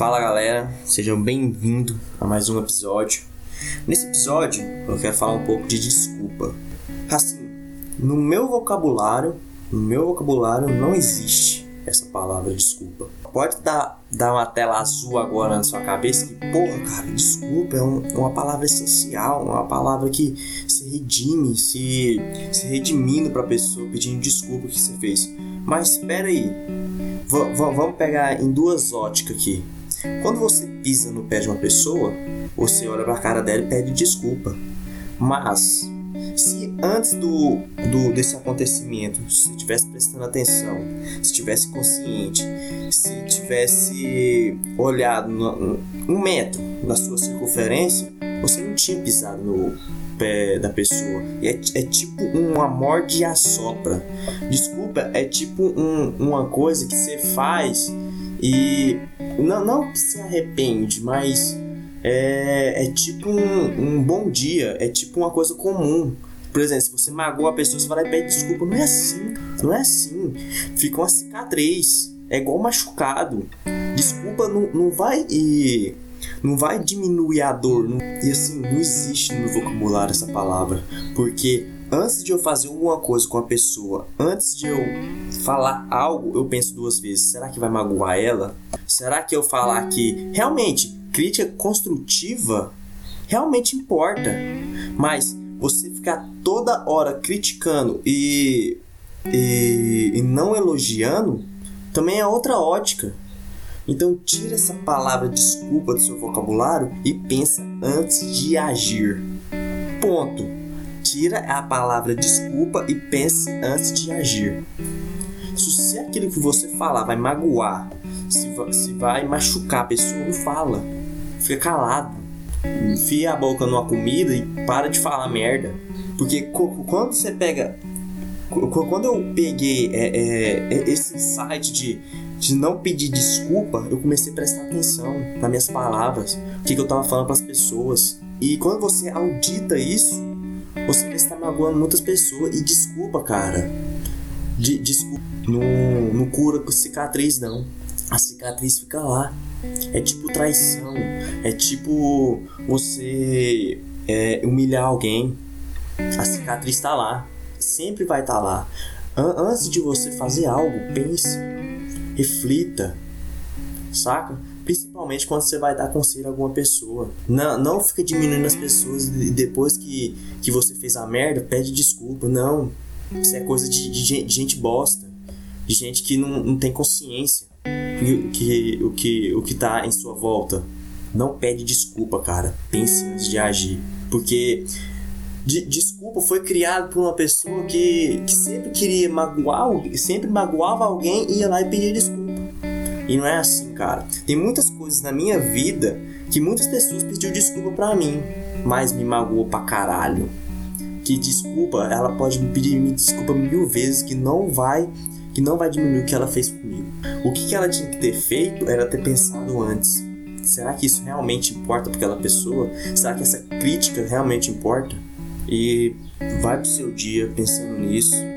Fala galera, sejam bem-vindos a mais um episódio. Nesse episódio eu quero falar um pouco de desculpa. Assim, no meu vocabulário, no meu vocabulário não existe essa palavra desculpa. Pode dar, dar uma tela azul agora na sua cabeça que, porra, cara, desculpa é um, uma palavra essencial, uma palavra que se redime, se, se redimindo pra pessoa, pedindo desculpa que você fez. Mas espera aí, v vamos pegar em duas óticas aqui. Quando você pisa no pé de uma pessoa, você olha pra cara dela e pede desculpa. Mas se antes do, do desse acontecimento, se tivesse prestando atenção, se tivesse consciente, se tivesse olhado no, um metro na sua circunferência, você não tinha pisado no pé da pessoa. É, é tipo uma morde e assopra. Desculpa, é tipo um, uma coisa que você faz e não, não se arrepende, mas é, é tipo um, um bom dia, é tipo uma coisa comum. Por exemplo, se você magoou a pessoa, você vai lá e pede desculpa. Não é assim, não é assim. Fica uma cicatriz. É igual machucado. Desculpa não, não vai e não vai diminuir a dor. Não, e assim, não existe no meu vocabulário essa palavra. Porque antes de eu fazer alguma coisa com a pessoa, antes de eu falar algo, eu penso duas vezes: será que vai magoar ela? Será que eu falar que realmente crítica construtiva realmente importa? Mas você ficar toda hora criticando e, e, e não elogiando também é outra ótica. Então tira essa palavra desculpa do seu vocabulário e pensa antes de agir. Ponto. Tira a palavra desculpa e pense antes de agir. Se aquilo que você falar vai magoar, se vai, se vai machucar a pessoa, não fala. Fica calado. Enfia a boca numa comida e para de falar merda. Porque quando você pega. Quando eu peguei é, é, é, esse site de, de não pedir desculpa, eu comecei a prestar atenção nas minhas palavras, o que, que eu tava falando para as pessoas. E quando você audita isso, você estar magoando muitas pessoas. E desculpa, cara. De, desculpa. Não, não cura com cicatriz, não. A cicatriz fica lá. É tipo traição. É tipo você é, humilhar alguém. A cicatriz está lá. Sempre vai estar tá lá. Antes de você fazer algo, pense, reflita, saca? Principalmente quando você vai dar conselho a alguma pessoa. Não, não fica diminuindo as pessoas e depois que, que você fez a merda, pede desculpa. Não. Isso é coisa de, de, gente, de gente bosta. De gente que não, não tem consciência que, que, o, que, o que tá em sua volta. Não pede desculpa, cara. Pense antes de agir. Porque de, desculpa foi criado por uma pessoa que, que sempre queria magoar, sempre magoava alguém e ia lá e pedia desculpa. E não é assim, cara. Tem muitas coisas na minha vida que muitas pessoas pediram desculpa pra mim, mas me magoou pra caralho. Que desculpa, ela pode me pedir me desculpa mil vezes que não vai que não vai diminuir o que ela fez comigo. O que ela tinha que ter feito era ter pensado antes. Será que isso realmente importa para aquela pessoa? Será que essa crítica realmente importa? E vai pro seu dia pensando nisso.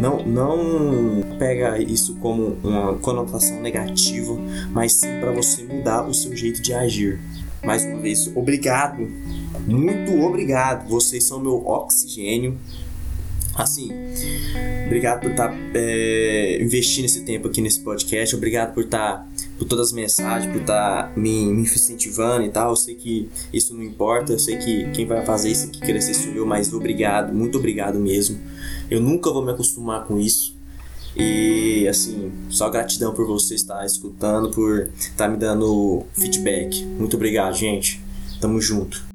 Não, não pega isso como uma conotação negativa, mas sim para você mudar o seu jeito de agir. Mais uma vez, obrigado, muito obrigado. Vocês são meu oxigênio. Assim, obrigado por estar tá, é, investindo esse tempo aqui nesse podcast. Obrigado por estar tá por todas as mensagens, por estar tá me, me incentivando e tal. Eu sei que isso não importa, eu sei que quem vai fazer isso aqui crescer sou eu, mas obrigado, muito obrigado mesmo. Eu nunca vou me acostumar com isso. E assim, só gratidão por você estar escutando, por estar me dando feedback. Muito obrigado, gente. Tamo junto.